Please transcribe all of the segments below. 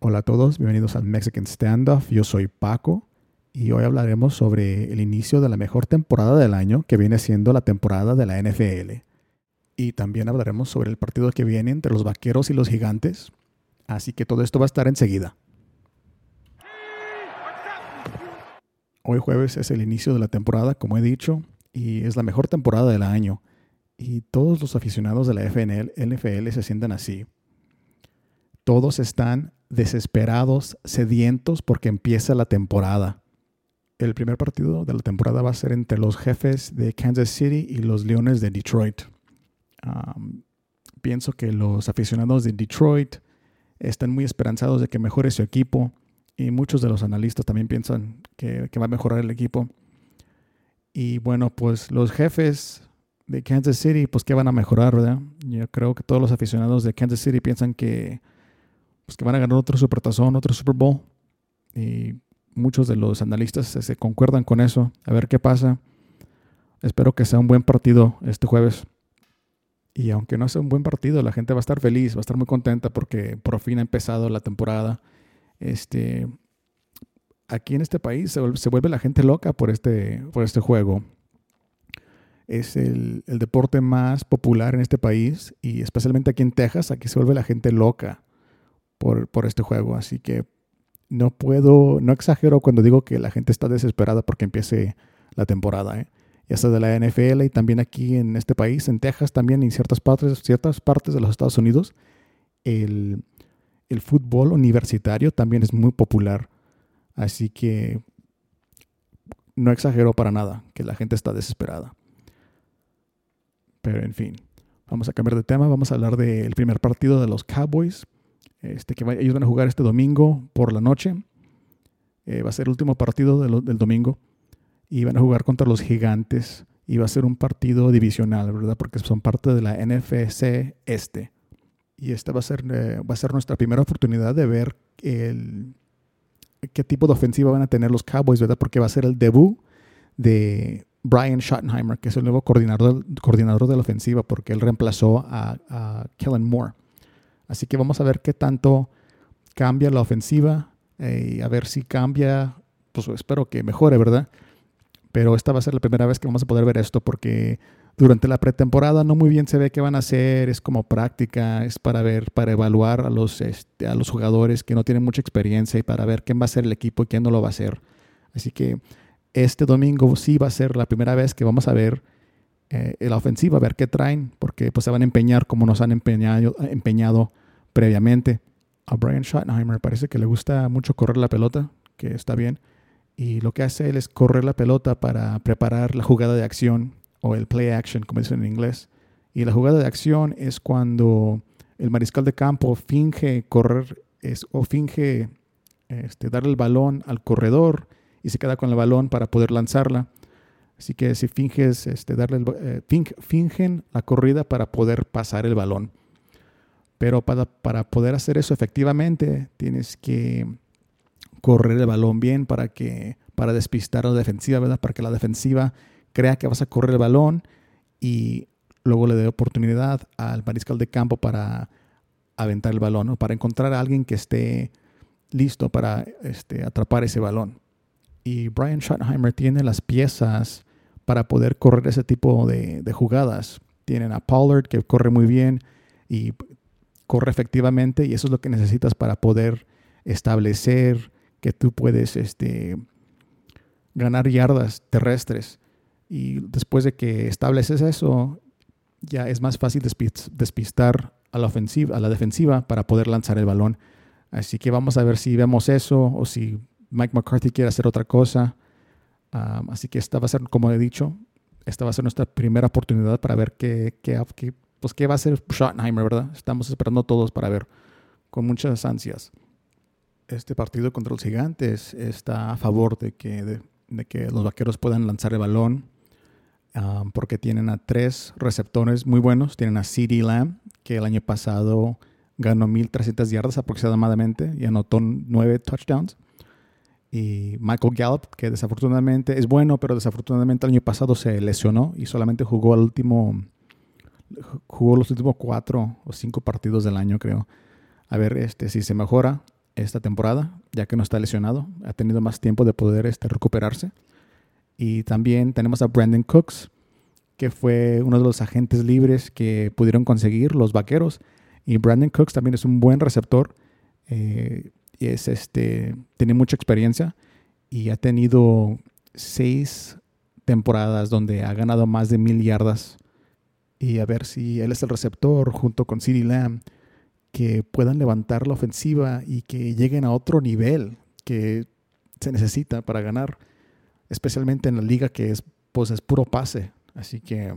Hola a todos, bienvenidos al Mexican Standoff. Yo soy Paco y hoy hablaremos sobre el inicio de la mejor temporada del año, que viene siendo la temporada de la NFL. Y también hablaremos sobre el partido que viene entre los Vaqueros y los Gigantes. Así que todo esto va a estar enseguida. Hoy jueves es el inicio de la temporada, como he dicho, y es la mejor temporada del año. Y todos los aficionados de la NFL se sientan así. Todos están desesperados, sedientos porque empieza la temporada. El primer partido de la temporada va a ser entre los jefes de Kansas City y los Leones de Detroit. pienso que los aficionados de Detroit están muy esperanzados de que mejore su equipo y muchos de los analistas también piensan que, que va a mejorar el equipo. Y bueno, pues los jefes de Kansas City, pues que van a mejorar, ¿verdad? Yo creo que todos los aficionados de Kansas City piensan que pues que van a ganar otro Supertazón, otro Super Bowl. Y muchos de los analistas se, concuerdan con eso. A ver qué pasa. Espero que sea un buen partido este jueves. Y aunque no sea un buen partido, la gente va a estar feliz, va a estar muy contenta porque por fin ha empezado la temporada. Este, aquí en este país se vuelve, la gente loca por este, por este juego. Es el, el, deporte más popular en este país y especialmente aquí en Texas, aquí se vuelve la gente loca por, este juego. Así que no puedo, no exagero cuando digo que la gente está desesperada porque empiece la temporada. ¿eh? Ya sea de la NFL y también aquí en este país, en Texas también, en ciertas partes, ciertas partes de los Estados Unidos, el, el fútbol universitario también es muy popular. Así que no exagero para nada que la gente está desesperada. Pero en fin, vamos a cambiar de tema. Vamos a hablar del primer partido de los Cowboys este, que ellos van a jugar este domingo por la noche. Eh, va a ser el último partido del domingo. Y van a jugar contra los gigantes. Y va a ser un partido divisional, ¿verdad? Porque son parte de la NFC Este. Y esta va a ser, eh, va a ser nuestra primera oportunidad de ver qué tipo de ofensiva van a tener los Cowboys, ¿verdad? Porque va a ser el debut de Brian Schottenheimer, que es el nuevo coordinador, de la ofensiva, porque él reemplazó a Kellen Moore. Así que vamos a ver qué tanto cambia la ofensiva eh, y a ver si cambia, pues espero que mejore, ¿verdad? Pero esta va a ser la primera vez que vamos a poder ver esto porque durante la pretemporada no muy bien se ve qué van a hacer, es como práctica, es para ver, para evaluar a los, este, a los jugadores que no tienen mucha experiencia y para ver quién va a ser el equipo y quién no lo va a hacer. Así que este domingo sí va a ser la primera vez que vamos a ver eh, la ofensiva, a ver qué traen, porque pues se van a empeñar como nos han empeñado, empeñado previamente. A Brian Schottenheimer parece que le gusta mucho correr la pelota, que está bien, y lo que hace él es correr la pelota para preparar la jugada de acción o el play action, como dicen en inglés. Y la jugada de acción es cuando el mariscal de campo finge correr es, o finge este, darle el balón al corredor y se queda con el balón para poder lanzarla. Así que si finges este, darle eh, fingen la corrida para poder pasar el balón. Pero para, poder hacer eso efectivamente, tienes que correr el balón bien para que para despistar a la defensiva, ¿verdad? Para que la defensiva crea que vas a correr el balón y luego le dé oportunidad al mariscal de campo para aventar el balón, para encontrar a alguien que esté listo para este, atrapar ese balón. Y Brian Schottenheimer tiene las piezas para poder correr ese tipo de, jugadas. Tienen a Pollard que corre muy bien y corre efectivamente y eso es lo que necesitas para poder establecer que tú puedes este, ganar yardas terrestres. Y después de que estableces eso, ya es más fácil despistar a la ofensiva, a la defensiva para poder lanzar el balón. Así que vamos a ver si vemos eso o si Mike McCarthy quiere hacer otra cosa. Así que esta va a ser, como he dicho, esta va a ser nuestra primera oportunidad para ver qué, qué, qué pues qué va a hacer Schottenheimer, ¿verdad? Estamos esperando todos para ver con muchas ansias. Este partido contra los gigantes está a favor de que, de, que los vaqueros puedan lanzar el balón um, porque tienen a tres receptores muy buenos. Tienen a CD Lamb, que el año pasado ganó 1.300 yardas aproximadamente y anotó nueve touchdowns. Y Michael Gallup, que desafortunadamente es bueno, pero desafortunadamente el año pasado se lesionó y solamente jugó al último jugó los últimos cuatro o cinco partidos del año, creo. A ver este, si se mejora. esta temporada, ya que no está lesionado. Ha tenido más tiempo de poder este, recuperarse. Y también tenemos a Brandon Cooks, que fue uno de los agentes libres que pudieron conseguir los vaqueros. Y Brandon Cooks también es un buen receptor. Eh, es este, tiene mucha experiencia y ha tenido seis temporadas donde ha ganado más de mil yardas. Y a ver si él es el receptor junto con CeeDee Lamb que puedan levantar la ofensiva y que lleguen a otro nivel que se necesita para ganar, especialmente en la liga que es, pues es puro pase. Así que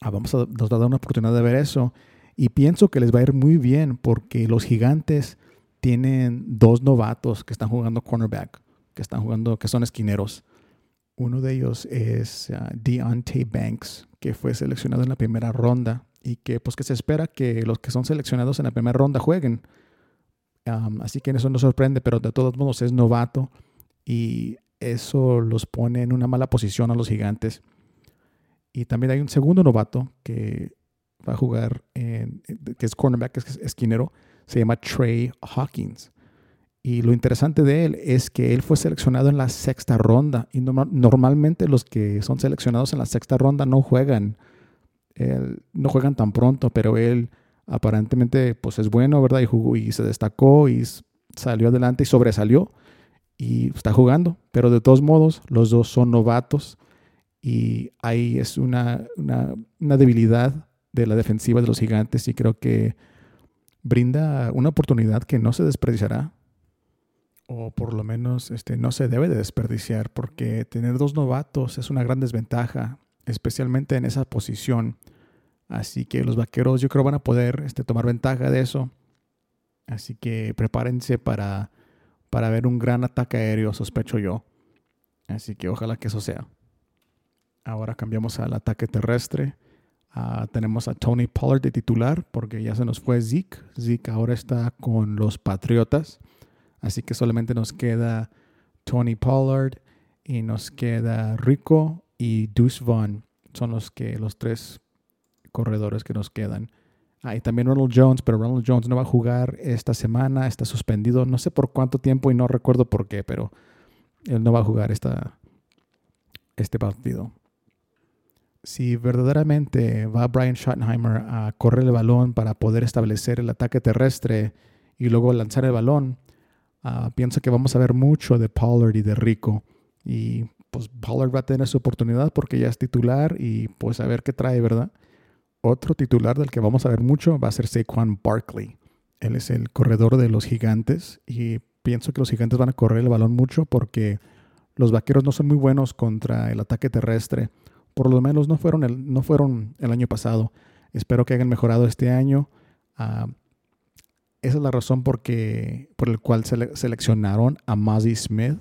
ah, vamos a, nos va a dar una oportunidad de ver eso. Y pienso que les va a ir muy bien porque los gigantes tienen dos novatos que están jugando cornerback, que están jugando, que son esquineros. Uno de ellos es uh, Deontay Banks, que fue seleccionado en la primera ronda y que pues que se espera que los que son seleccionados en la primera ronda jueguen. así que eso no sorprende, pero de todos modos es novato y eso los pone en una mala posición a los gigantes. Y también hay un segundo novato que va a jugar, en, que es cornerback, es esquinero, se llama Trey Hawkins. Y lo interesante de él es que él fue seleccionado en la sexta ronda y normalmente los que son seleccionados en la sexta ronda no juegan no juegan tan pronto, pero él aparentemente pues es bueno, ¿verdad? Y jugó y se destacó y salió adelante y sobresalió y está jugando. Pero de todos modos, los dos son novatos y ahí es una, una, debilidad de la defensiva de los gigantes y creo que brinda una oportunidad que no se desperdiciará o por lo menos este, no se debe de desperdiciar porque tener dos novatos es una gran desventaja especialmente en esa posición. Así que los vaqueros yo creo van a poder este, tomar ventaja de eso. Así que prepárense para, para ver un gran ataque aéreo, sospecho yo. Así que ojalá que eso sea. Ahora cambiamos al ataque terrestre. Ah, tenemos a Tony Pollard de titular porque ya se nos fue Zeke. Zeke ahora está con los Patriotas. Así que solamente nos queda Tony Pollard y nos queda Rico y Deuce Vaughn son los que los tres corredores que nos quedan. Ah, y también Ronald Jones, pero Ronald Jones no va a jugar esta semana, está suspendido, no sé por cuánto tiempo y no recuerdo por qué, pero él no va a jugar esta, este partido. Si verdaderamente va Brian Schottenheimer a correr el balón para poder establecer el ataque terrestre y luego lanzar el balón, ah, pienso que vamos a ver mucho de Pollard y de Rico. Y pues Pollard va a tener su oportunidad porque ya es titular y pues a ver qué trae, ¿verdad? Otro titular del que vamos a ver mucho va a ser Saquon Barkley. Él es el corredor de los gigantes y pienso que los gigantes van a correr el balón mucho porque los vaqueros no son muy buenos contra el ataque terrestre. Por lo menos no fueron el, no fueron el año pasado. Espero que hayan mejorado este año. Ah, esa es la razón por el cual seleccionaron a Mozzie Smith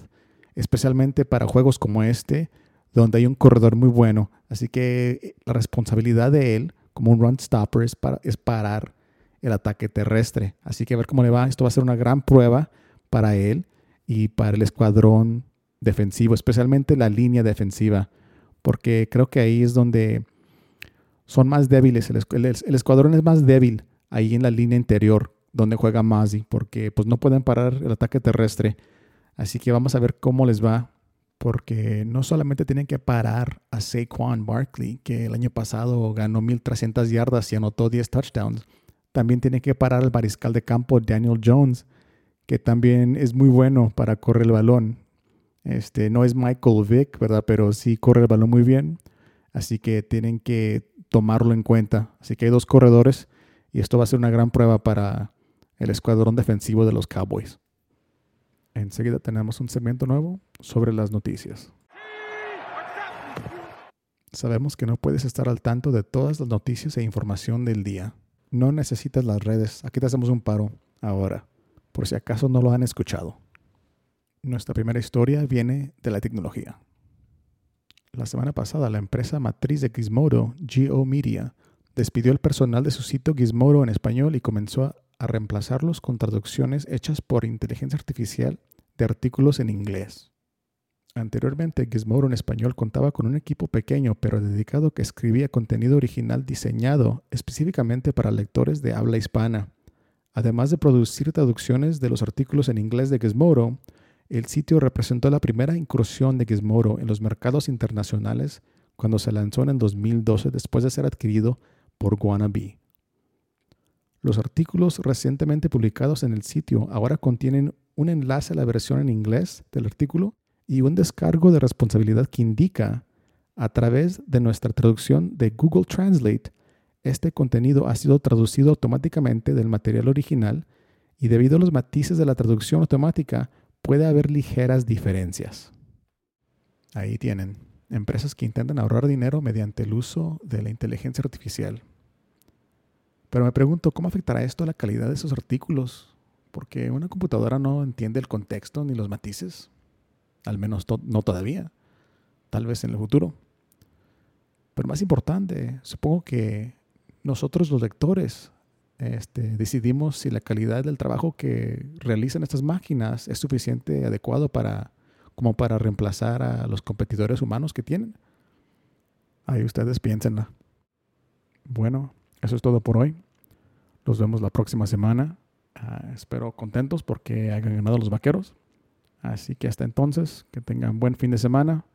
especialmente para juegos como este, donde hay un corredor muy bueno. Así que eh, la responsabilidad de él, como un run stopper, es, para, es parar el ataque terrestre. Así que a ver cómo le va. Esto va a ser una gran prueba para él y para el escuadrón defensivo, especialmente la línea defensiva, porque creo que ahí es donde son más débiles. El, escuadrón es más débil ahí en la línea interior, donde juega Mazzi, porque pues no pueden parar el ataque terrestre. Así que vamos a ver cómo les va, porque no solamente tienen que parar a Saquon Barkley, que el año pasado ganó 1.300 yardas y anotó 10 touchdowns. También tienen que parar al mariscal de campo Daniel Jones, que también es muy bueno para correr el balón. Este, no es Michael Vick, ¿verdad? Pero sí corre el balón muy bien. Así que tienen que tomarlo en cuenta. Así que hay dos corredores y esto va a ser una gran prueba para el escuadrón defensivo de los Cowboys. Enseguida tenemos un segmento nuevo sobre las noticias. Sabemos que no puedes estar al tanto de todas las noticias e información del día. No necesitas las redes. Aquí te hacemos un paro ahora, por si acaso no lo han escuchado. Nuestra primera historia viene de la tecnología. La semana pasada, la empresa matriz de Gizmodo, Geo Media, despidió el personal de su sitio Gizmodo en español y comenzó a reemplazarlos con traducciones hechas por inteligencia artificial de artículos en inglés. Anteriormente, Gizmodo en español contaba con un equipo pequeño pero dedicado que escribía contenido original diseñado específicamente para lectores de habla hispana. Además de producir traducciones de los artículos en inglés de Gizmodo, el sitio representó la primera incursión de Gizmodo en los mercados internacionales cuando se lanzó en el 2012 después de ser adquirido por Wannabe. Los artículos recientemente publicados en el sitio ahora contienen un enlace a la versión en inglés del artículo y un descargo de responsabilidad que indica, a través de nuestra traducción de Google Translate, este contenido ha sido traducido automáticamente del material original y debido a los matices de la traducción automática puede haber ligeras diferencias. Ahí tienen, empresas que intentan ahorrar dinero mediante el uso de la inteligencia artificial. Pero me pregunto, ¿cómo afectará esto a la calidad de esos artículos? Porque una computadora no entiende el contexto ni los matices. Al menos no todavía. Tal vez en el futuro. Pero más importante, supongo que nosotros los lectores este, decidimos si la calidad del trabajo que realizan estas máquinas es suficiente, adecuado para, como para reemplazar a los competidores humanos que tienen. Ahí ustedes piénsenla. Bueno, eso es todo por hoy. Los vemos la próxima semana. Ah, espero contentos porque hayan ganado los vaqueros. Así que hasta entonces, que tengan buen fin de semana